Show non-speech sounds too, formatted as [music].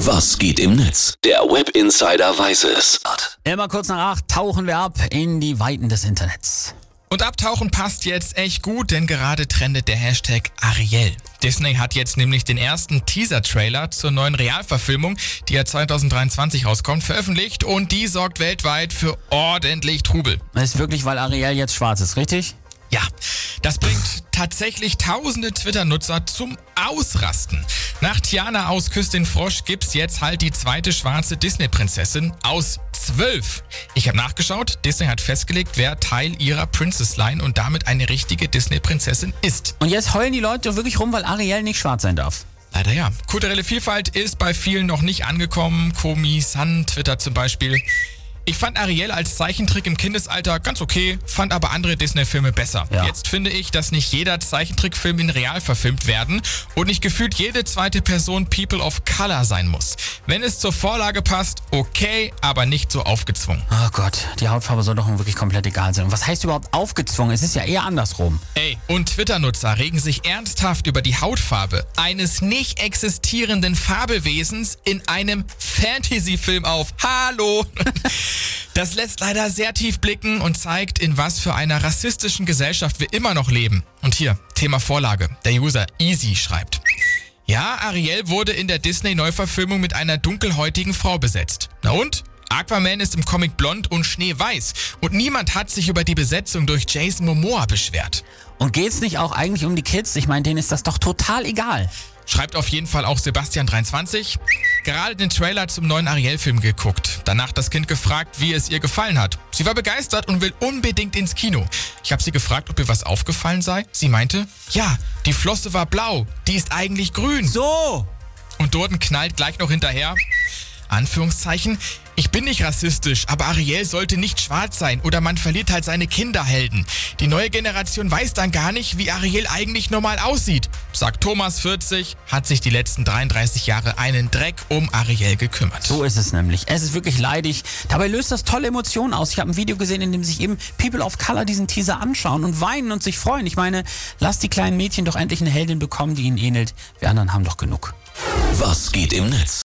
Was geht im Netz? Der Web Insider weiß es. Immer kurz nach acht tauchen wir ab in die Weiten des Internets. Und abtauchen passt jetzt echt gut, denn gerade trendet der Hashtag Ariel. Disney hat jetzt nämlich den ersten Teaser-Trailer zur neuen Realverfilmung, die ja 2023 rauskommt, veröffentlicht und die sorgt weltweit für ordentlich Trubel. Das ist wirklich, weil Ariel jetzt schwarz ist, richtig? Ja, das bringt tatsächlich tausende Twitter-Nutzer zum Ausrasten. Nach Tiana aus Küss den Frosch gibt's jetzt halt die zweite schwarze Disney-Prinzessin aus zwölf. Ich habe nachgeschaut, Disney hat festgelegt, wer Teil ihrer Princess Line und damit eine richtige Disney-Prinzessin ist. Und jetzt heulen die Leute wirklich rum, weil Ariel nicht schwarz sein darf. Leider ja. Kulturelle Vielfalt ist bei vielen noch nicht angekommen. Komi San Twitter zum Beispiel. Ich fand Ariel als Zeichentrick im Kindesalter ganz okay, fand aber andere Disney-Filme besser. Ja. Jetzt finde ich, dass nicht jeder Zeichentrickfilm in real verfilmt werden und nicht gefühlt jede zweite Person People of Color sein muss. Wenn es zur Vorlage passt, okay, aber nicht so aufgezwungen. Oh Gott, die Hautfarbe soll doch wirklich komplett egal sein. Und was heißt überhaupt aufgezwungen? Es ist ja eher andersrum. Ey, und Twitter-Nutzer regen sich ernsthaft über die Hautfarbe eines nicht existierenden Fabelwesens in einem Fantasy-Film auf. Hallo! [laughs] Das lässt leider sehr tief blicken und zeigt, in was für einer rassistischen Gesellschaft wir immer noch leben. Und hier, Thema Vorlage. Der User Easy schreibt. Ja, Ariel wurde in der Disney-Neuverfilmung mit einer dunkelhäutigen Frau besetzt. Na und? Aquaman ist im Comic blond und schneeweiß. Und niemand hat sich über die Besetzung durch Jason Momoa beschwert. Und geht's nicht auch eigentlich um die Kids? Ich meine, denen ist das doch total egal. Schreibt auf jeden Fall auch Sebastian23. Gerade den Trailer zum neuen Ariel-Film geguckt. Danach das Kind gefragt, wie es ihr gefallen hat. Sie war begeistert und will unbedingt ins Kino. Ich habe sie gefragt, ob ihr was aufgefallen sei. Sie meinte, ja, die Flosse war blau, die ist eigentlich grün. So! Und Durden knallt gleich noch hinterher. Anführungszeichen. Ich bin nicht rassistisch, aber Ariel sollte nicht schwarz sein oder man verliert halt seine Kinderhelden. Die neue Generation weiß dann gar nicht, wie Ariel eigentlich normal aussieht. Sagt Thomas 40, hat sich die letzten 33 Jahre einen Dreck um Ariel gekümmert. So ist es nämlich. Es ist wirklich leidig. Dabei löst das tolle Emotionen aus. Ich habe ein Video gesehen, in dem sich eben People of Color diesen Teaser anschauen und weinen und sich freuen. Ich meine, lasst die kleinen Mädchen doch endlich eine Heldin bekommen, die ihnen ähnelt. Wir anderen haben doch genug. Was geht im Netz?